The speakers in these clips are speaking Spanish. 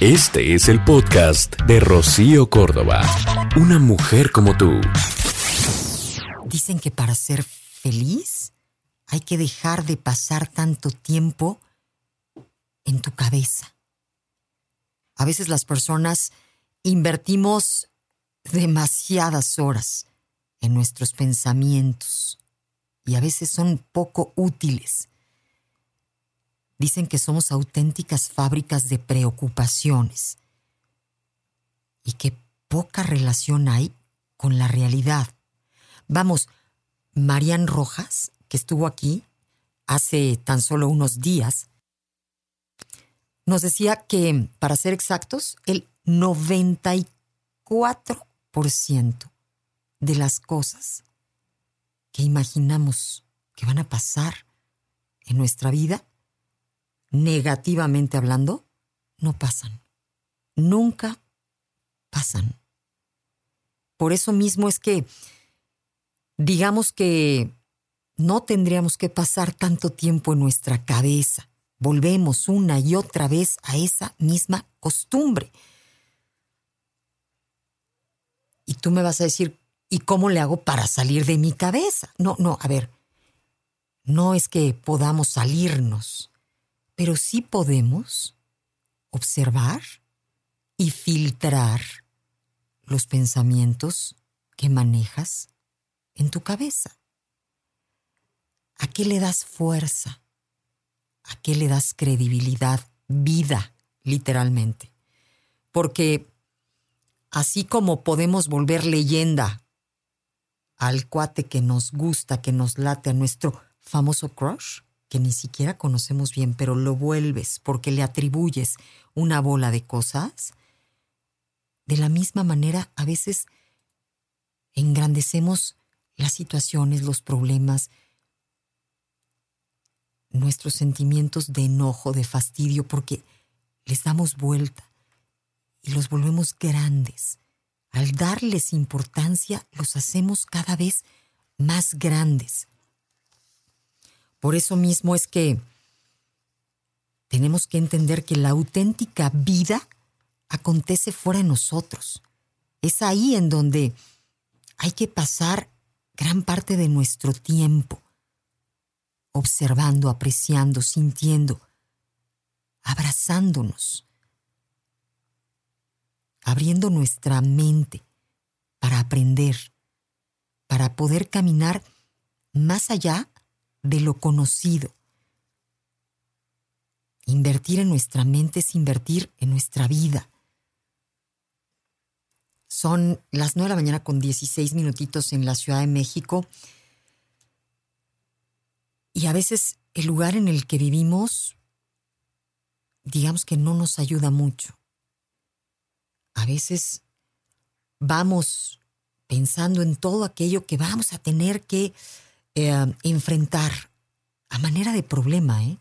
Este es el podcast de Rocío Córdoba. Una mujer como tú. Dicen que para ser feliz hay que dejar de pasar tanto tiempo en tu cabeza. A veces las personas invertimos demasiadas horas en nuestros pensamientos y a veces son poco útiles. Dicen que somos auténticas fábricas de preocupaciones y que poca relación hay con la realidad. Vamos, Marian Rojas, que estuvo aquí hace tan solo unos días, nos decía que, para ser exactos, el 94% de las cosas que imaginamos que van a pasar en nuestra vida, negativamente hablando, no pasan. Nunca pasan. Por eso mismo es que, digamos que no tendríamos que pasar tanto tiempo en nuestra cabeza. Volvemos una y otra vez a esa misma costumbre. Y tú me vas a decir, ¿y cómo le hago para salir de mi cabeza? No, no, a ver, no es que podamos salirnos, pero sí podemos observar y filtrar los pensamientos que manejas en tu cabeza. ¿A qué le das fuerza? ¿A qué le das credibilidad? Vida, literalmente. Porque así como podemos volver leyenda al cuate que nos gusta, que nos late a nuestro famoso crush, que ni siquiera conocemos bien, pero lo vuelves porque le atribuyes una bola de cosas, de la misma manera a veces engrandecemos las situaciones, los problemas, nuestros sentimientos de enojo, de fastidio, porque les damos vuelta y los volvemos grandes. Al darles importancia, los hacemos cada vez más grandes. Por eso mismo es que tenemos que entender que la auténtica vida acontece fuera de nosotros. Es ahí en donde hay que pasar gran parte de nuestro tiempo observando, apreciando, sintiendo, abrazándonos, abriendo nuestra mente para aprender, para poder caminar más allá de lo conocido. Invertir en nuestra mente es invertir en nuestra vida. Son las 9 de la mañana con 16 minutitos en la Ciudad de México. Y a veces el lugar en el que vivimos, digamos que no nos ayuda mucho. A veces vamos pensando en todo aquello que vamos a tener que eh, enfrentar a manera de problema, ¿eh?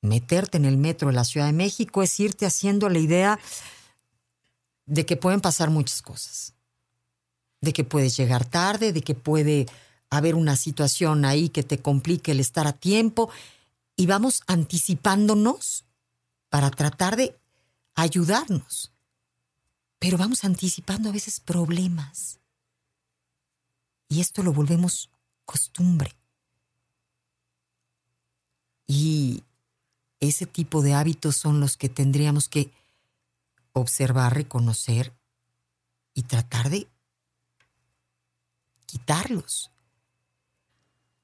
Meterte en el metro de la Ciudad de México es irte haciendo la idea de que pueden pasar muchas cosas. De que puedes llegar tarde, de que puede haber una situación ahí que te complique el estar a tiempo y vamos anticipándonos para tratar de ayudarnos. Pero vamos anticipando a veces problemas. Y esto lo volvemos costumbre. Y ese tipo de hábitos son los que tendríamos que observar, reconocer y tratar de quitarlos.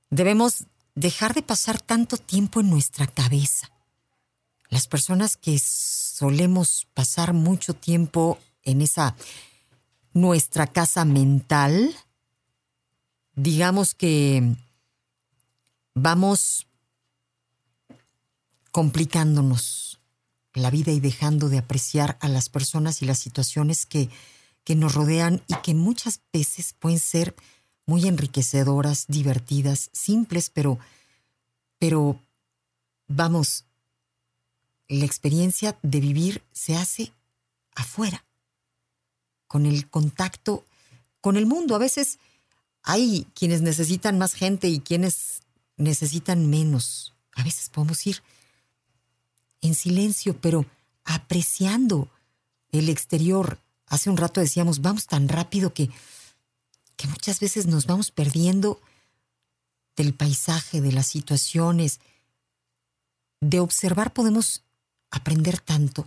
Debemos dejar de pasar tanto tiempo en nuestra cabeza. Las personas que solemos pasar mucho tiempo en esa nuestra casa mental, digamos que vamos complicándonos la vida y dejando de apreciar a las personas y las situaciones que, que nos rodean y que muchas veces pueden ser muy enriquecedoras, divertidas, simples, pero, pero vamos, la experiencia de vivir se hace afuera, con el contacto con el mundo. A veces hay quienes necesitan más gente y quienes necesitan menos. A veces podemos ir en silencio, pero apreciando el exterior. Hace un rato decíamos, vamos tan rápido que, que muchas veces nos vamos perdiendo del paisaje, de las situaciones. De observar podemos aprender tanto,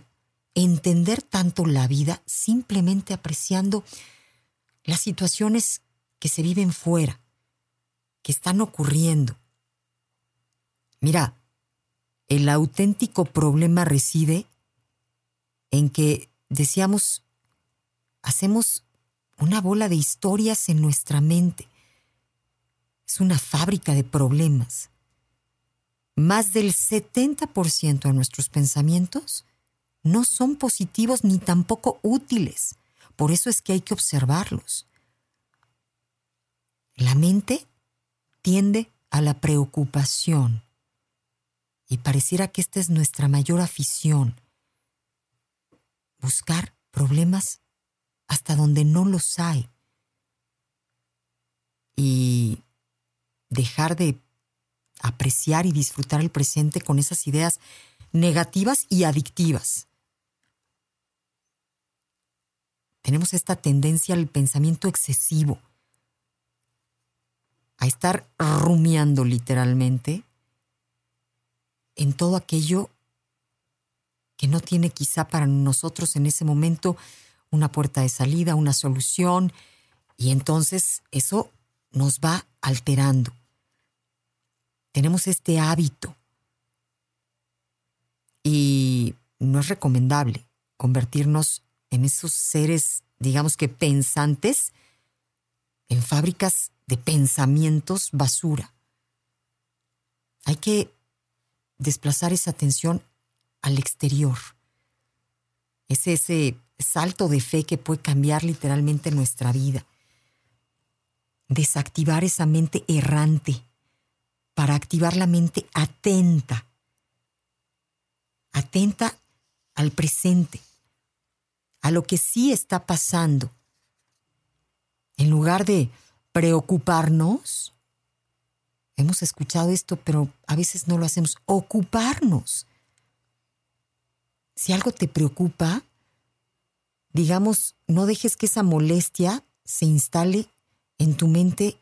entender tanto la vida simplemente apreciando las situaciones que se viven fuera, que están ocurriendo. Mira, el auténtico problema reside en que, decíamos, hacemos una bola de historias en nuestra mente. Es una fábrica de problemas. Más del 70% de nuestros pensamientos no son positivos ni tampoco útiles. Por eso es que hay que observarlos. La mente tiende a la preocupación y pareciera que esta es nuestra mayor afición. Buscar problemas hasta donde no los hay y dejar de apreciar y disfrutar el presente con esas ideas negativas y adictivas. tenemos esta tendencia al pensamiento excesivo, a estar rumiando literalmente en todo aquello que no tiene quizá para nosotros en ese momento una puerta de salida, una solución, y entonces eso nos va alterando. Tenemos este hábito y no es recomendable convertirnos en esos seres, digamos que pensantes, en fábricas de pensamientos basura. Hay que desplazar esa atención al exterior. Es ese salto de fe que puede cambiar literalmente nuestra vida. Desactivar esa mente errante para activar la mente atenta. Atenta al presente a lo que sí está pasando. En lugar de preocuparnos, hemos escuchado esto, pero a veces no lo hacemos, ocuparnos. Si algo te preocupa, digamos, no dejes que esa molestia se instale en tu mente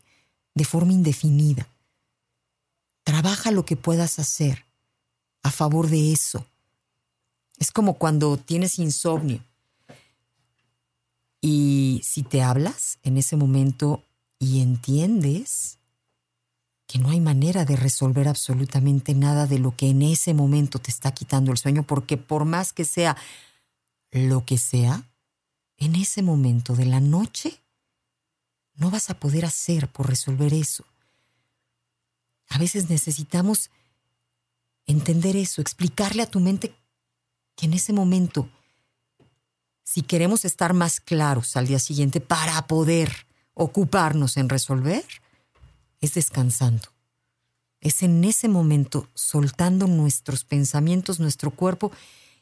de forma indefinida. Trabaja lo que puedas hacer a favor de eso. Es como cuando tienes insomnio y si te hablas en ese momento y entiendes que no hay manera de resolver absolutamente nada de lo que en ese momento te está quitando el sueño, porque por más que sea lo que sea, en ese momento de la noche no vas a poder hacer por resolver eso. A veces necesitamos entender eso, explicarle a tu mente que en ese momento si queremos estar más claros al día siguiente para poder ocuparnos en resolver, es descansando. Es en ese momento soltando nuestros pensamientos, nuestro cuerpo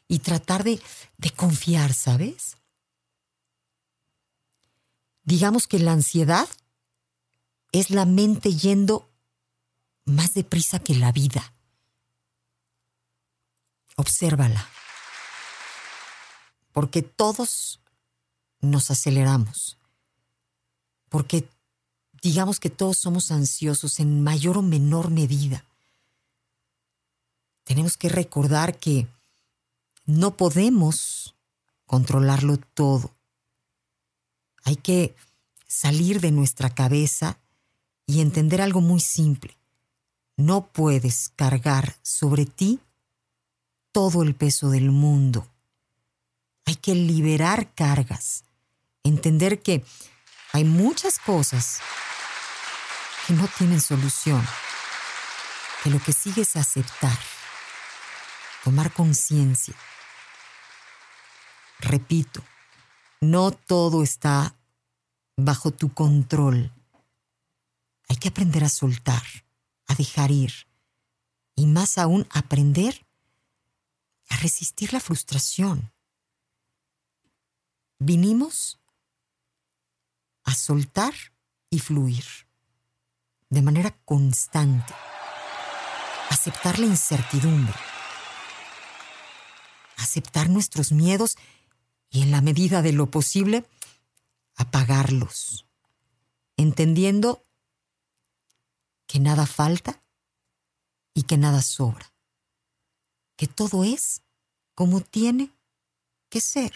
y tratar de, de confiar, ¿sabes? Digamos que la ansiedad es la mente yendo más deprisa que la vida. Obsérvala porque todos nos aceleramos, porque digamos que todos somos ansiosos en mayor o menor medida. Tenemos que recordar que no podemos controlarlo todo. Hay que salir de nuestra cabeza y entender algo muy simple. No puedes cargar sobre ti todo el peso del mundo. Hay que liberar cargas, entender que hay muchas cosas que no tienen solución, que lo que sigue es aceptar, tomar conciencia repito, no todo está bajo tu control. Hay que aprender a soltar, a dejar ir y más aún aprender a resistir la frustración. Vinimos a soltar y fluir de manera constante, aceptar la incertidumbre, aceptar nuestros miedos y en la medida de lo posible, apagarlos, entendiendo que nada falta y que nada sobra, que todo es como tiene que ser.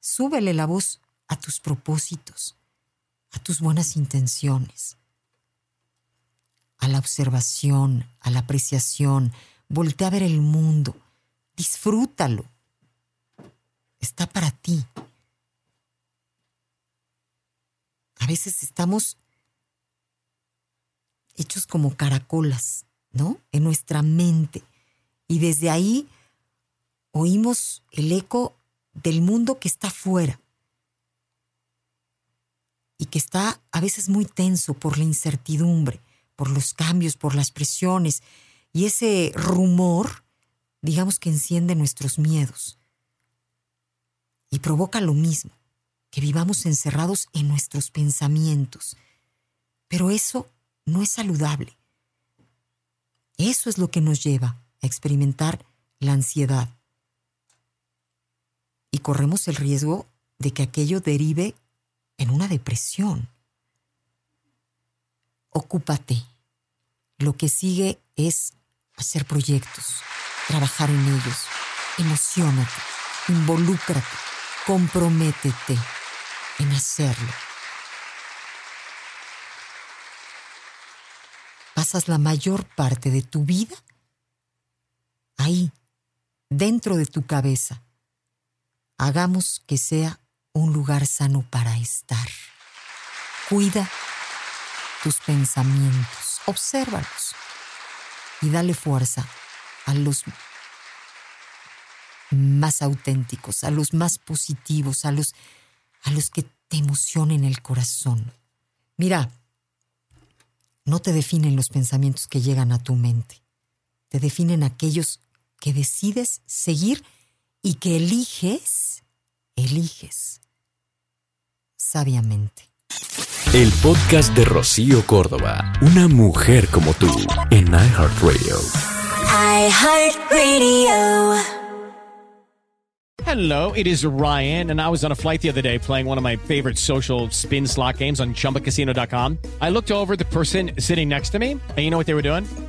Súbele la voz a tus propósitos, a tus buenas intenciones, a la observación, a la apreciación, voltea a ver el mundo, disfrútalo. Está para ti. A veces estamos hechos como caracolas, ¿no? En nuestra mente. Y desde ahí oímos el eco del mundo que está fuera y que está a veces muy tenso por la incertidumbre, por los cambios, por las presiones y ese rumor, digamos que enciende nuestros miedos y provoca lo mismo, que vivamos encerrados en nuestros pensamientos. Pero eso no es saludable. Eso es lo que nos lleva a experimentar la ansiedad. Y corremos el riesgo de que aquello derive en una depresión. Ocúpate. Lo que sigue es hacer proyectos, trabajar en ellos, emocionate, involúcrate, comprométete en hacerlo. Pasas la mayor parte de tu vida ahí, dentro de tu cabeza. Hagamos que sea un lugar sano para estar. Cuida tus pensamientos, obsérvalos y dale fuerza a los más auténticos, a los más positivos, a los, a los que te emocionen el corazón. Mira, no te definen los pensamientos que llegan a tu mente, te definen aquellos que decides seguir y que eliges, eliges sabiamente. El podcast de Rocío Córdoba, una mujer como tú, en iHeartRadio. iHeartRadio. Hello, it is Ryan, and I was on a flight the other day playing one of my favorite social spin slot games on chumbacasino.com. I looked over at the person sitting next to me, and you know what they were doing?